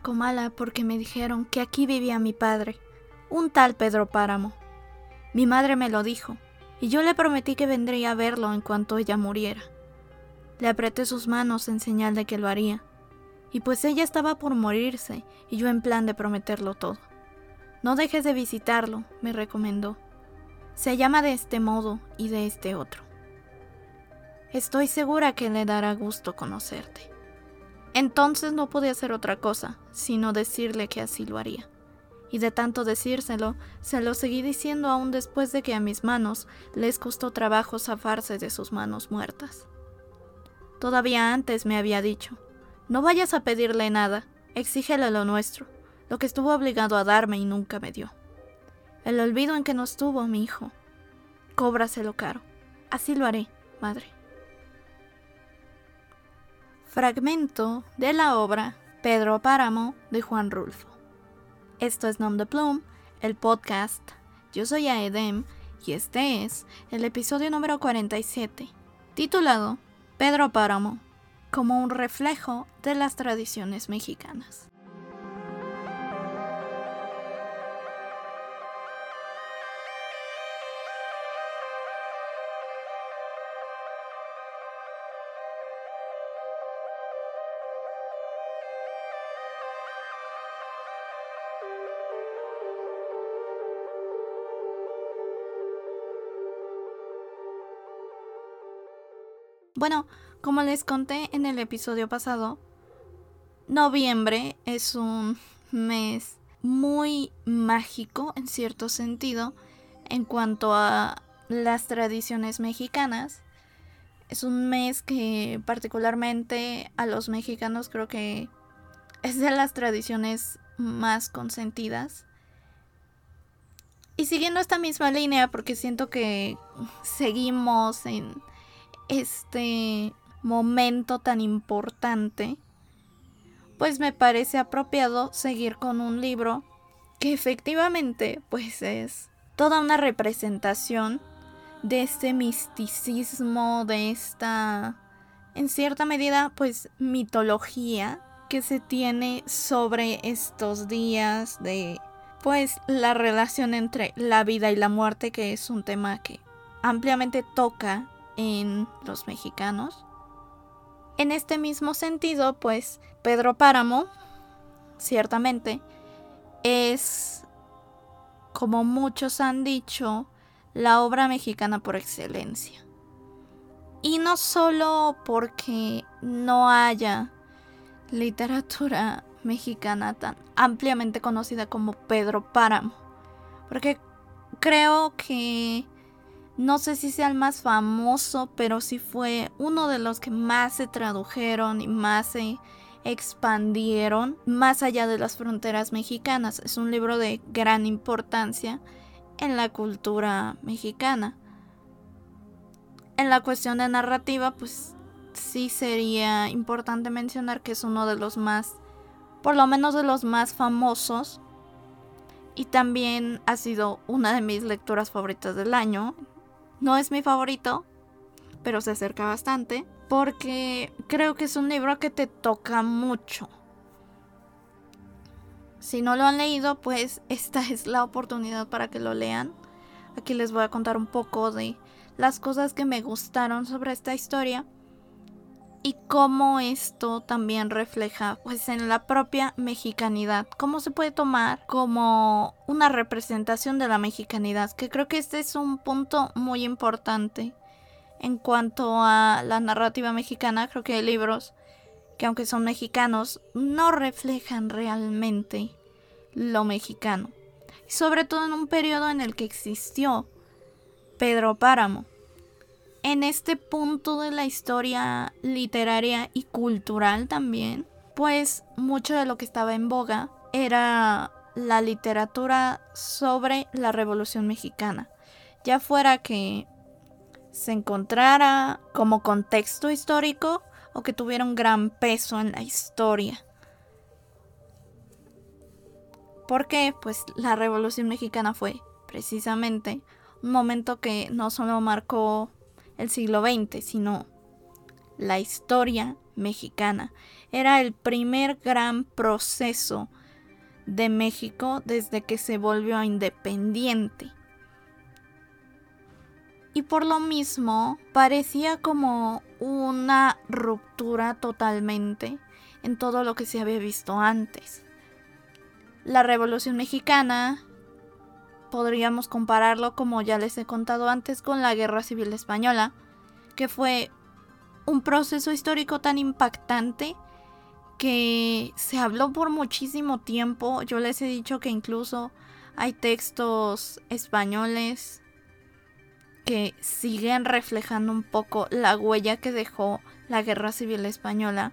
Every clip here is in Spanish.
Comala porque me dijeron que aquí vivía mi padre, un tal Pedro Páramo. Mi madre me lo dijo, y yo le prometí que vendría a verlo en cuanto ella muriera. Le apreté sus manos en señal de que lo haría, y pues ella estaba por morirse y yo en plan de prometerlo todo. No dejes de visitarlo, me recomendó. Se llama de este modo y de este otro. Estoy segura que le dará gusto conocerte. Entonces no pude hacer otra cosa, sino decirle que así lo haría. Y de tanto decírselo, se lo seguí diciendo aún después de que a mis manos les costó trabajo zafarse de sus manos muertas. Todavía antes me había dicho, no vayas a pedirle nada, exígele lo nuestro, lo que estuvo obligado a darme y nunca me dio. El olvido en que nos tuvo mi hijo. Cóbraselo caro. Así lo haré, madre. Fragmento de la obra Pedro Páramo de Juan Rulfo. Esto es Nom de Plum, el podcast. Yo soy Aedem y este es el episodio número 47, titulado Pedro Páramo como un reflejo de las tradiciones mexicanas. Bueno, como les conté en el episodio pasado, noviembre es un mes muy mágico en cierto sentido en cuanto a las tradiciones mexicanas. Es un mes que particularmente a los mexicanos creo que es de las tradiciones más consentidas. Y siguiendo esta misma línea, porque siento que seguimos en este momento tan importante, pues me parece apropiado seguir con un libro que efectivamente pues es toda una representación de este misticismo, de esta, en cierta medida, pues mitología que se tiene sobre estos días de pues la relación entre la vida y la muerte, que es un tema que ampliamente toca en los mexicanos. En este mismo sentido, pues Pedro Páramo, ciertamente, es, como muchos han dicho, la obra mexicana por excelencia. Y no solo porque no haya literatura mexicana tan ampliamente conocida como Pedro Páramo, porque creo que no sé si sea el más famoso, pero sí fue uno de los que más se tradujeron y más se expandieron más allá de las fronteras mexicanas. Es un libro de gran importancia en la cultura mexicana. En la cuestión de narrativa, pues sí sería importante mencionar que es uno de los más, por lo menos de los más famosos. Y también ha sido una de mis lecturas favoritas del año. No es mi favorito, pero se acerca bastante porque creo que es un libro que te toca mucho. Si no lo han leído, pues esta es la oportunidad para que lo lean. Aquí les voy a contar un poco de las cosas que me gustaron sobre esta historia y cómo esto también refleja pues en la propia mexicanidad, cómo se puede tomar como una representación de la mexicanidad, que creo que este es un punto muy importante en cuanto a la narrativa mexicana, creo que hay libros que aunque son mexicanos no reflejan realmente lo mexicano, sobre todo en un periodo en el que existió Pedro Páramo en este punto de la historia literaria y cultural también, pues mucho de lo que estaba en boga era la literatura sobre la Revolución Mexicana, ya fuera que se encontrara como contexto histórico o que tuviera un gran peso en la historia. Porque pues la Revolución Mexicana fue precisamente un momento que no solo marcó el siglo XX, sino la historia Mexicana. Era el primer gran proceso de México desde que se volvió independiente. Y por lo mismo parecía como una ruptura totalmente en todo lo que se había visto antes. La Revolución Mexicana podríamos compararlo, como ya les he contado antes, con la Guerra Civil Española, que fue un proceso histórico tan impactante que se habló por muchísimo tiempo. Yo les he dicho que incluso hay textos españoles que siguen reflejando un poco la huella que dejó la Guerra Civil Española.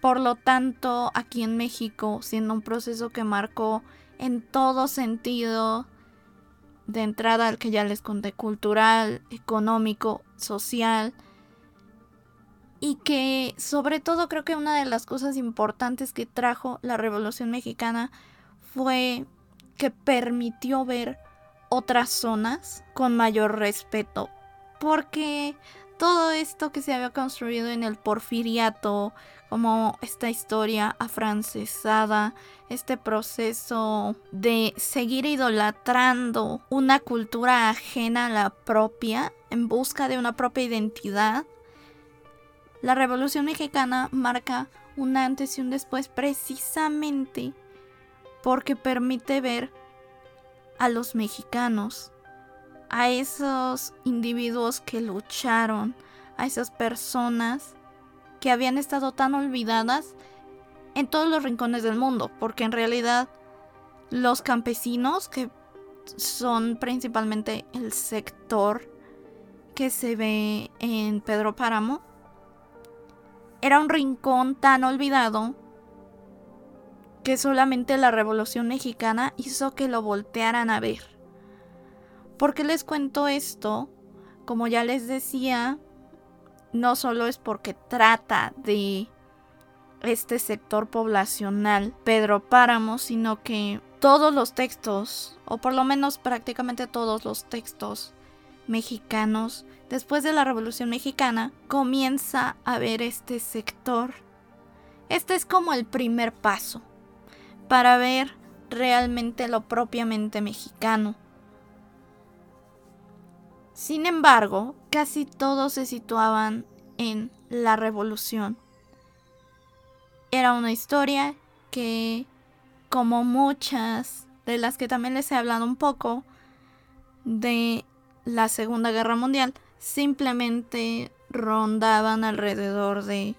Por lo tanto, aquí en México, siendo un proceso que marcó en todo sentido, de entrada al que ya les conté, cultural, económico, social, y que sobre todo creo que una de las cosas importantes que trajo la Revolución Mexicana fue que permitió ver otras zonas con mayor respeto. Porque todo esto que se había construido en el porfiriato, como esta historia afrancesada, este proceso de seguir idolatrando una cultura ajena a la propia en busca de una propia identidad, la Revolución Mexicana marca un antes y un después precisamente porque permite ver a los mexicanos, a esos individuos que lucharon, a esas personas que habían estado tan olvidadas en todos los rincones del mundo, porque en realidad los campesinos, que son principalmente el sector que se ve en Pedro Páramo, era un rincón tan olvidado que solamente la Revolución Mexicana hizo que lo voltearan a ver. ¿Por qué les cuento esto? Como ya les decía, no solo es porque trata de este sector poblacional Pedro Páramo, sino que todos los textos, o por lo menos prácticamente todos los textos mexicanos, después de la Revolución Mexicana, comienza a ver este sector. Este es como el primer paso para ver realmente lo propiamente mexicano. Sin embargo, casi todos se situaban en la revolución. Era una historia que, como muchas de las que también les he hablado un poco, de la Segunda Guerra Mundial, simplemente rondaban alrededor de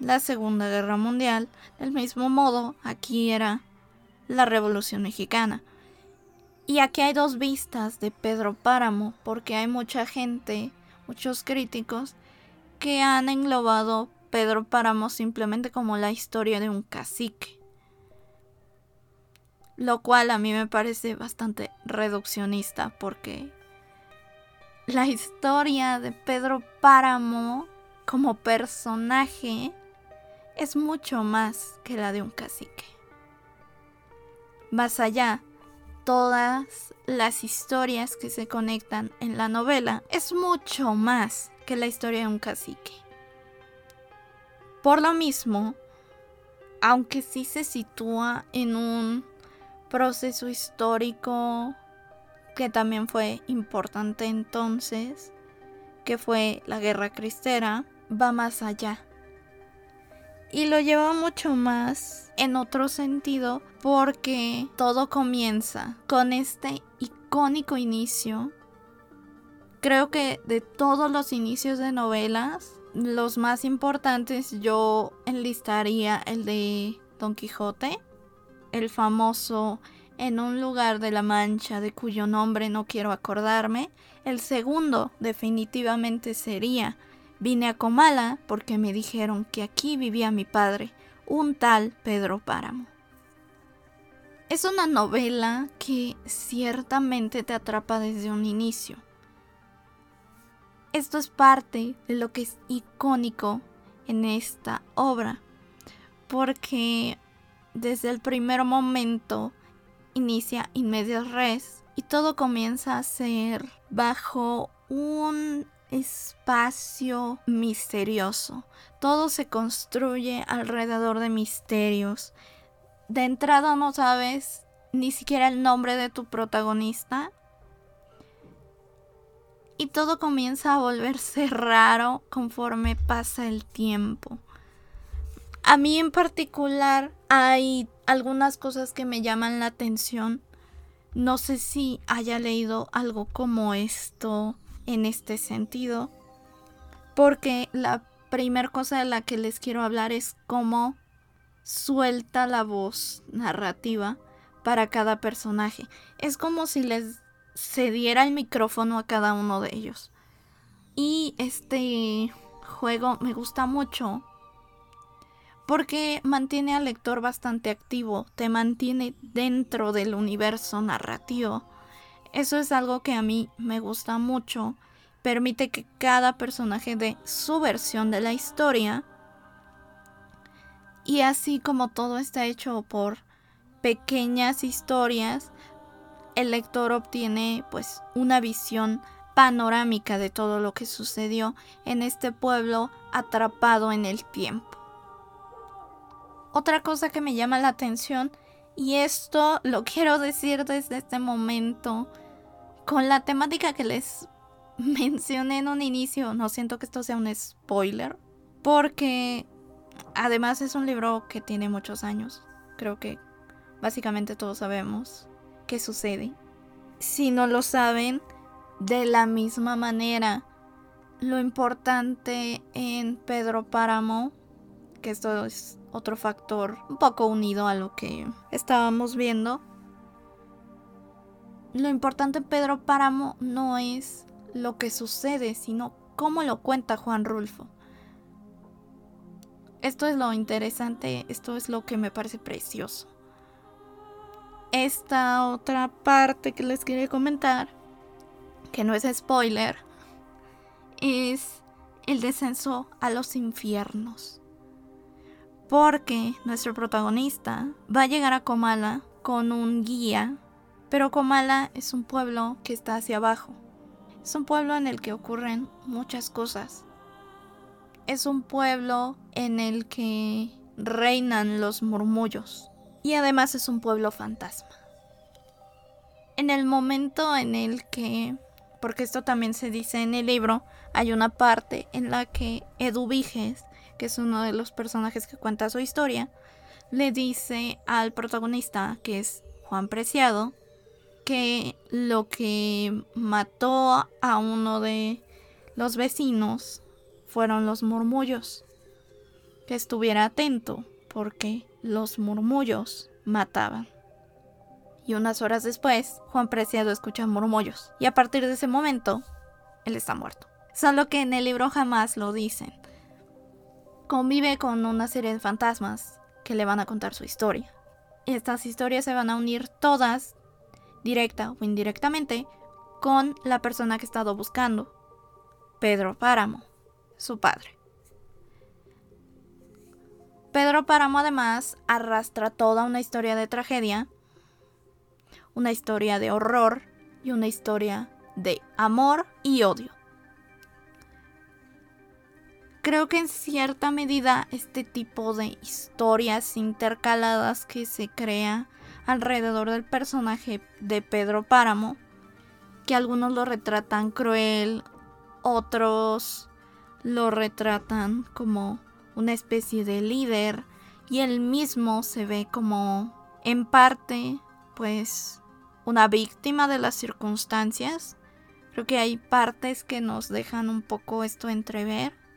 la Segunda Guerra Mundial. Del mismo modo, aquí era la Revolución Mexicana. Y aquí hay dos vistas de Pedro Páramo, porque hay mucha gente, muchos críticos, que han englobado Pedro Páramo simplemente como la historia de un cacique. Lo cual a mí me parece bastante reduccionista porque la historia de Pedro Páramo como personaje es mucho más que la de un cacique. Más allá, todas las historias que se conectan en la novela es mucho más que la historia de un cacique. Por lo mismo, aunque sí se sitúa en un proceso histórico que también fue importante entonces, que fue la guerra cristera, va más allá y lo lleva mucho más en otro sentido porque todo comienza con este icónico inicio. Creo que de todos los inicios de novelas, los más importantes yo enlistaría el de Don Quijote, el famoso en un lugar de la Mancha de cuyo nombre no quiero acordarme. El segundo definitivamente sería Vine a Comala porque me dijeron que aquí vivía mi padre, un tal Pedro Páramo. Es una novela que ciertamente te atrapa desde un inicio. Esto es parte de lo que es icónico en esta obra, porque desde el primer momento inicia in res y todo comienza a ser bajo un espacio misterioso. Todo se construye alrededor de misterios. De entrada no sabes ni siquiera el nombre de tu protagonista. Y todo comienza a volverse raro conforme pasa el tiempo. A mí en particular hay algunas cosas que me llaman la atención. No sé si haya leído algo como esto en este sentido. Porque la primera cosa de la que les quiero hablar es cómo suelta la voz narrativa para cada personaje. Es como si les cediera el micrófono a cada uno de ellos. Y este juego me gusta mucho porque mantiene al lector bastante activo, te mantiene dentro del universo narrativo. Eso es algo que a mí me gusta mucho. Permite que cada personaje dé su versión de la historia. Y así como todo está hecho por pequeñas historias, el lector obtiene pues una visión panorámica de todo lo que sucedió en este pueblo atrapado en el tiempo. Otra cosa que me llama la atención, y esto lo quiero decir desde este momento, con la temática que les mencioné en un inicio, no siento que esto sea un spoiler, porque además es un libro que tiene muchos años, creo que básicamente todos sabemos qué sucede. Si no lo saben, de la misma manera, lo importante en Pedro Páramo, que esto es otro factor un poco unido a lo que estábamos viendo. Lo importante Pedro Páramo no es lo que sucede, sino cómo lo cuenta Juan Rulfo. Esto es lo interesante, esto es lo que me parece precioso. Esta otra parte que les quiero comentar, que no es spoiler, es el descenso a los infiernos porque nuestro protagonista va a llegar a Comala con un guía, pero Comala es un pueblo que está hacia abajo. Es un pueblo en el que ocurren muchas cosas. Es un pueblo en el que reinan los murmullos. Y además es un pueblo fantasma. En el momento en el que, porque esto también se dice en el libro, hay una parte en la que Eduviges que es uno de los personajes que cuenta su historia, le dice al protagonista, que es Juan Preciado, que lo que mató a uno de los vecinos fueron los murmullos. Que estuviera atento, porque los murmullos mataban. Y unas horas después, Juan Preciado escucha murmullos. Y a partir de ese momento, él está muerto. Solo que en el libro jamás lo dicen convive con una serie de fantasmas que le van a contar su historia. Estas historias se van a unir todas, directa o indirectamente, con la persona que ha estado buscando, Pedro Páramo, su padre. Pedro Páramo además arrastra toda una historia de tragedia, una historia de horror y una historia de amor y odio creo que en cierta medida este tipo de historias intercaladas que se crea alrededor del personaje de Pedro Páramo, que algunos lo retratan cruel, otros lo retratan como una especie de líder y él mismo se ve como en parte pues una víctima de las circunstancias. Creo que hay partes que nos dejan un poco esto entrever.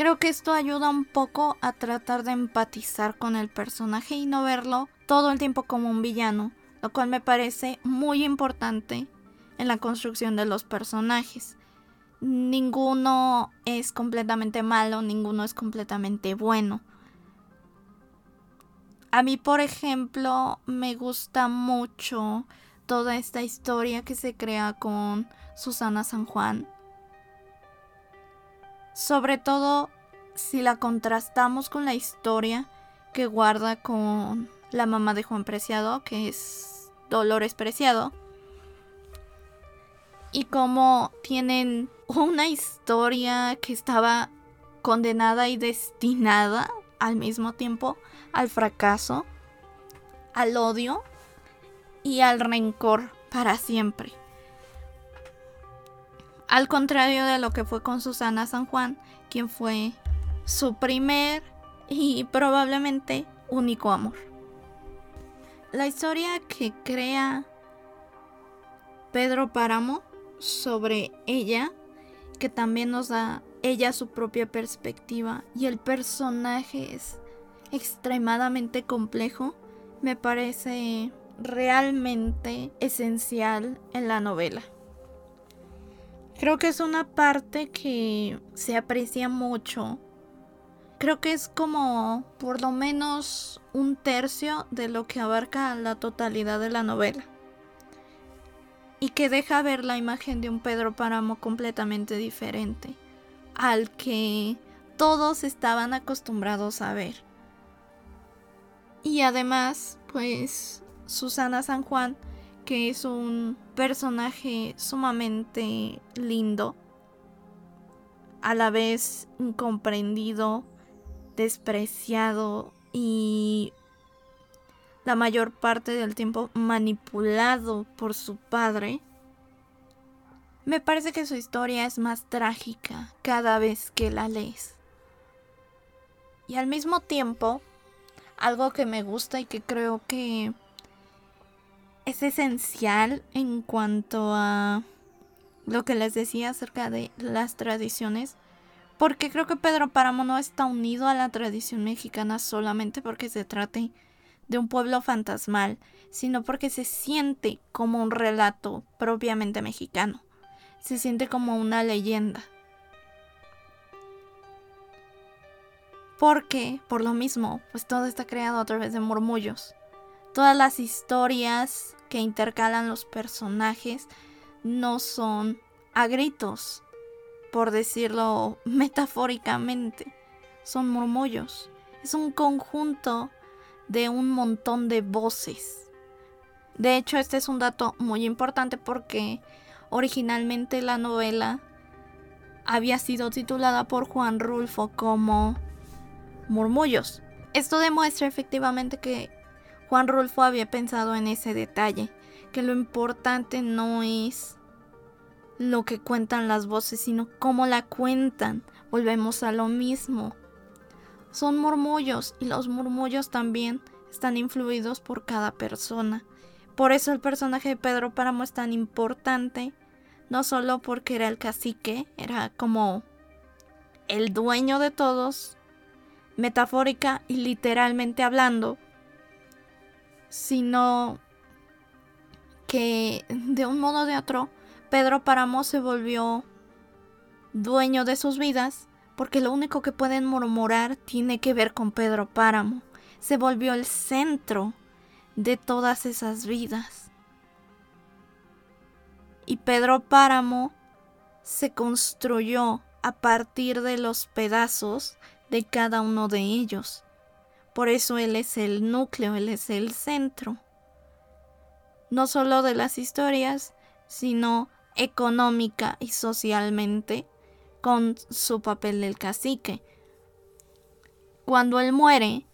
Creo que esto ayuda un poco a tratar de empatizar con el personaje y no verlo todo el tiempo como un villano, lo cual me parece muy importante en la construcción de los personajes. Ninguno es completamente malo, ninguno es completamente bueno. A mí, por ejemplo, me gusta mucho toda esta historia que se crea con Susana San Juan sobre todo si la contrastamos con la historia que guarda con la mamá de Juan Preciado, que es Dolores Preciado. y cómo tienen una historia que estaba condenada y destinada al mismo tiempo al fracaso, al odio y al rencor para siempre. Al contrario de lo que fue con Susana San Juan, quien fue su primer y probablemente único amor. La historia que crea Pedro Páramo sobre ella, que también nos da ella su propia perspectiva y el personaje es extremadamente complejo, me parece realmente esencial en la novela. Creo que es una parte que se aprecia mucho. Creo que es como por lo menos un tercio de lo que abarca la totalidad de la novela. Y que deja ver la imagen de un Pedro Páramo completamente diferente al que todos estaban acostumbrados a ver. Y además, pues Susana San Juan que es un personaje sumamente lindo, a la vez incomprendido, despreciado y la mayor parte del tiempo manipulado por su padre, me parece que su historia es más trágica cada vez que la lees. Y al mismo tiempo, algo que me gusta y que creo que es esencial en cuanto a lo que les decía acerca de las tradiciones, porque creo que Pedro Páramo no está unido a la tradición mexicana solamente porque se trate de un pueblo fantasmal, sino porque se siente como un relato propiamente mexicano, se siente como una leyenda. Porque, por lo mismo, pues todo está creado a través de murmullos. Todas las historias que intercalan los personajes no son a gritos, por decirlo metafóricamente, son murmullos. Es un conjunto de un montón de voces. De hecho, este es un dato muy importante porque originalmente la novela había sido titulada por Juan Rulfo como Murmullos. Esto demuestra efectivamente que Juan Rulfo había pensado en ese detalle, que lo importante no es lo que cuentan las voces, sino cómo la cuentan. Volvemos a lo mismo. Son murmullos y los murmullos también están influidos por cada persona. Por eso el personaje de Pedro Páramo es tan importante, no solo porque era el cacique, era como el dueño de todos, metafórica y literalmente hablando, sino que de un modo o de otro Pedro Páramo se volvió dueño de sus vidas porque lo único que pueden murmurar tiene que ver con Pedro Páramo. Se volvió el centro de todas esas vidas. Y Pedro Páramo se construyó a partir de los pedazos de cada uno de ellos. Por eso Él es el núcleo, Él es el centro. No solo de las historias, sino económica y socialmente con su papel del cacique. Cuando él muere,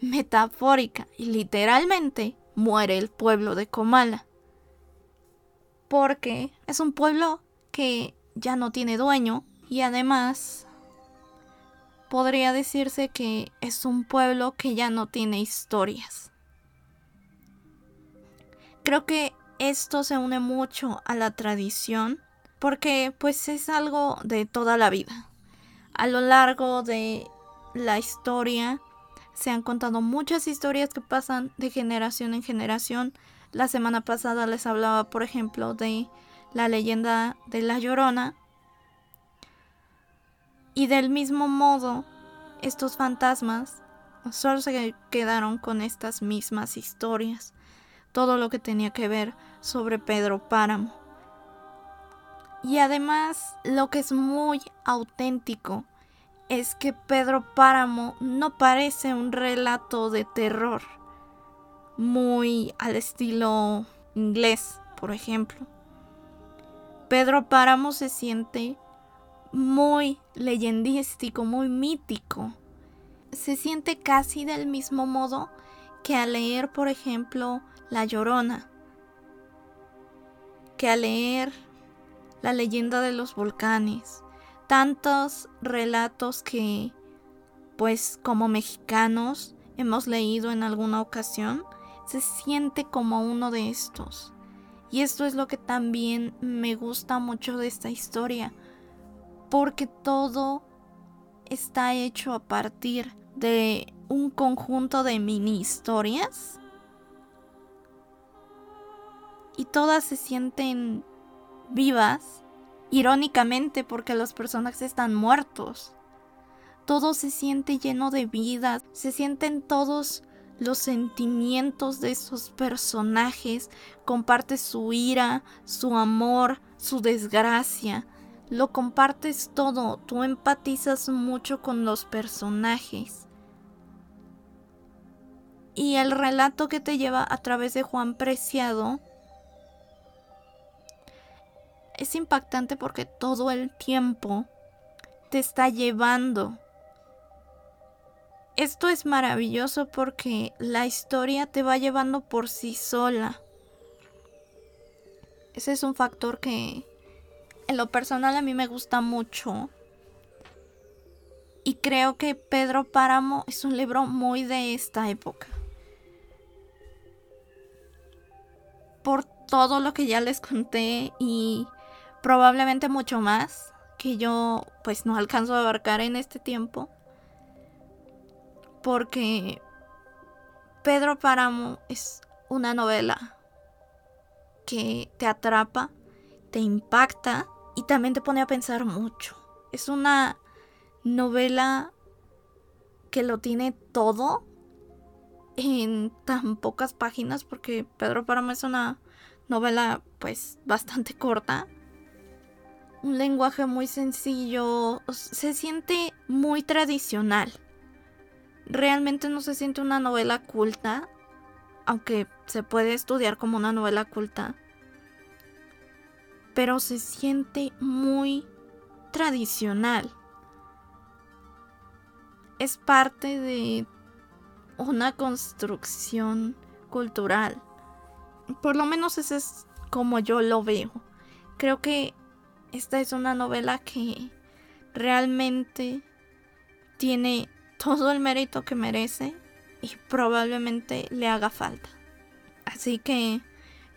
metafórica y literalmente, muere el pueblo de Comala. Porque es un pueblo que ya no tiene dueño y además podría decirse que es un pueblo que ya no tiene historias. Creo que esto se une mucho a la tradición porque pues es algo de toda la vida. A lo largo de la historia se han contado muchas historias que pasan de generación en generación. La semana pasada les hablaba, por ejemplo, de la leyenda de La Llorona, y del mismo modo, estos fantasmas solo se quedaron con estas mismas historias, todo lo que tenía que ver sobre Pedro Páramo. Y además, lo que es muy auténtico es que Pedro Páramo no parece un relato de terror, muy al estilo inglés, por ejemplo. Pedro Páramo se siente muy leyendístico, muy mítico. Se siente casi del mismo modo que al leer, por ejemplo, La Llorona, que al leer La leyenda de los volcanes, tantos relatos que, pues como mexicanos, hemos leído en alguna ocasión, se siente como uno de estos. Y esto es lo que también me gusta mucho de esta historia, porque todo está hecho a partir de un conjunto de mini historias. Y todas se sienten vivas, irónicamente porque los personajes están muertos. Todo se siente lleno de vida, se sienten todos los sentimientos de esos personajes, comparte su ira, su amor, su desgracia, lo compartes todo, tú empatizas mucho con los personajes. Y el relato que te lleva a través de Juan Preciado es impactante porque todo el tiempo te está llevando esto es maravilloso porque la historia te va llevando por sí sola. Ese es un factor que en lo personal a mí me gusta mucho. Y creo que Pedro Páramo es un libro muy de esta época. Por todo lo que ya les conté y probablemente mucho más que yo pues no alcanzo a abarcar en este tiempo porque Pedro Páramo es una novela que te atrapa, te impacta y también te pone a pensar mucho. Es una novela que lo tiene todo en tan pocas páginas porque Pedro Páramo es una novela pues bastante corta. Un lenguaje muy sencillo, se siente muy tradicional realmente no se siente una novela culta, aunque se puede estudiar como una novela culta, pero se siente muy tradicional. Es parte de una construcción cultural. Por lo menos ese es como yo lo veo. Creo que esta es una novela que realmente tiene todo el mérito que merece y probablemente le haga falta. Así que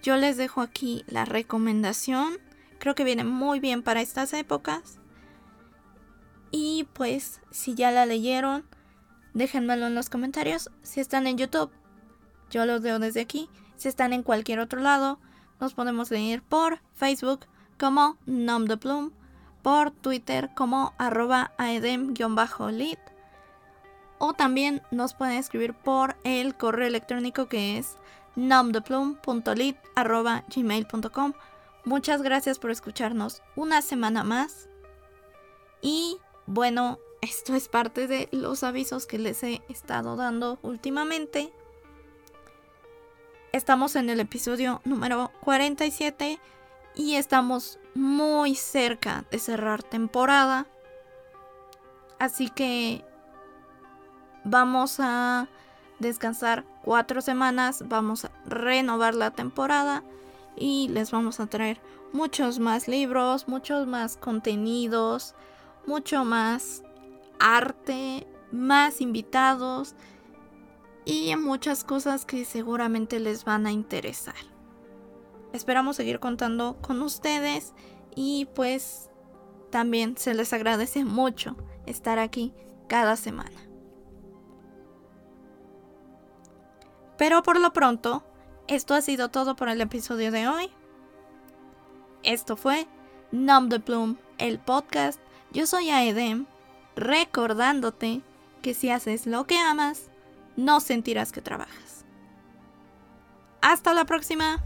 yo les dejo aquí la recomendación. Creo que viene muy bien para estas épocas. Y pues si ya la leyeron, déjenmelo en los comentarios. Si están en YouTube, yo los veo desde aquí. Si están en cualquier otro lado, nos podemos leer por Facebook como Nom por Twitter como arroba aedem-lit o también nos pueden escribir por el correo electrónico que es nomdeplum.lit.gmail.com Muchas gracias por escucharnos una semana más. Y bueno, esto es parte de los avisos que les he estado dando últimamente. Estamos en el episodio número 47 y estamos muy cerca de cerrar temporada. Así que vamos a descansar cuatro semanas, vamos a renovar la temporada y les vamos a traer muchos más libros, muchos más contenidos, mucho más arte, más invitados y muchas cosas que seguramente les van a interesar. Esperamos seguir contando con ustedes y pues también se les agradece mucho estar aquí cada semana. Pero por lo pronto, esto ha sido todo por el episodio de hoy. Esto fue Nom de Plum, el podcast. Yo soy Aedem, recordándote que si haces lo que amas, no sentirás que trabajas. Hasta la próxima.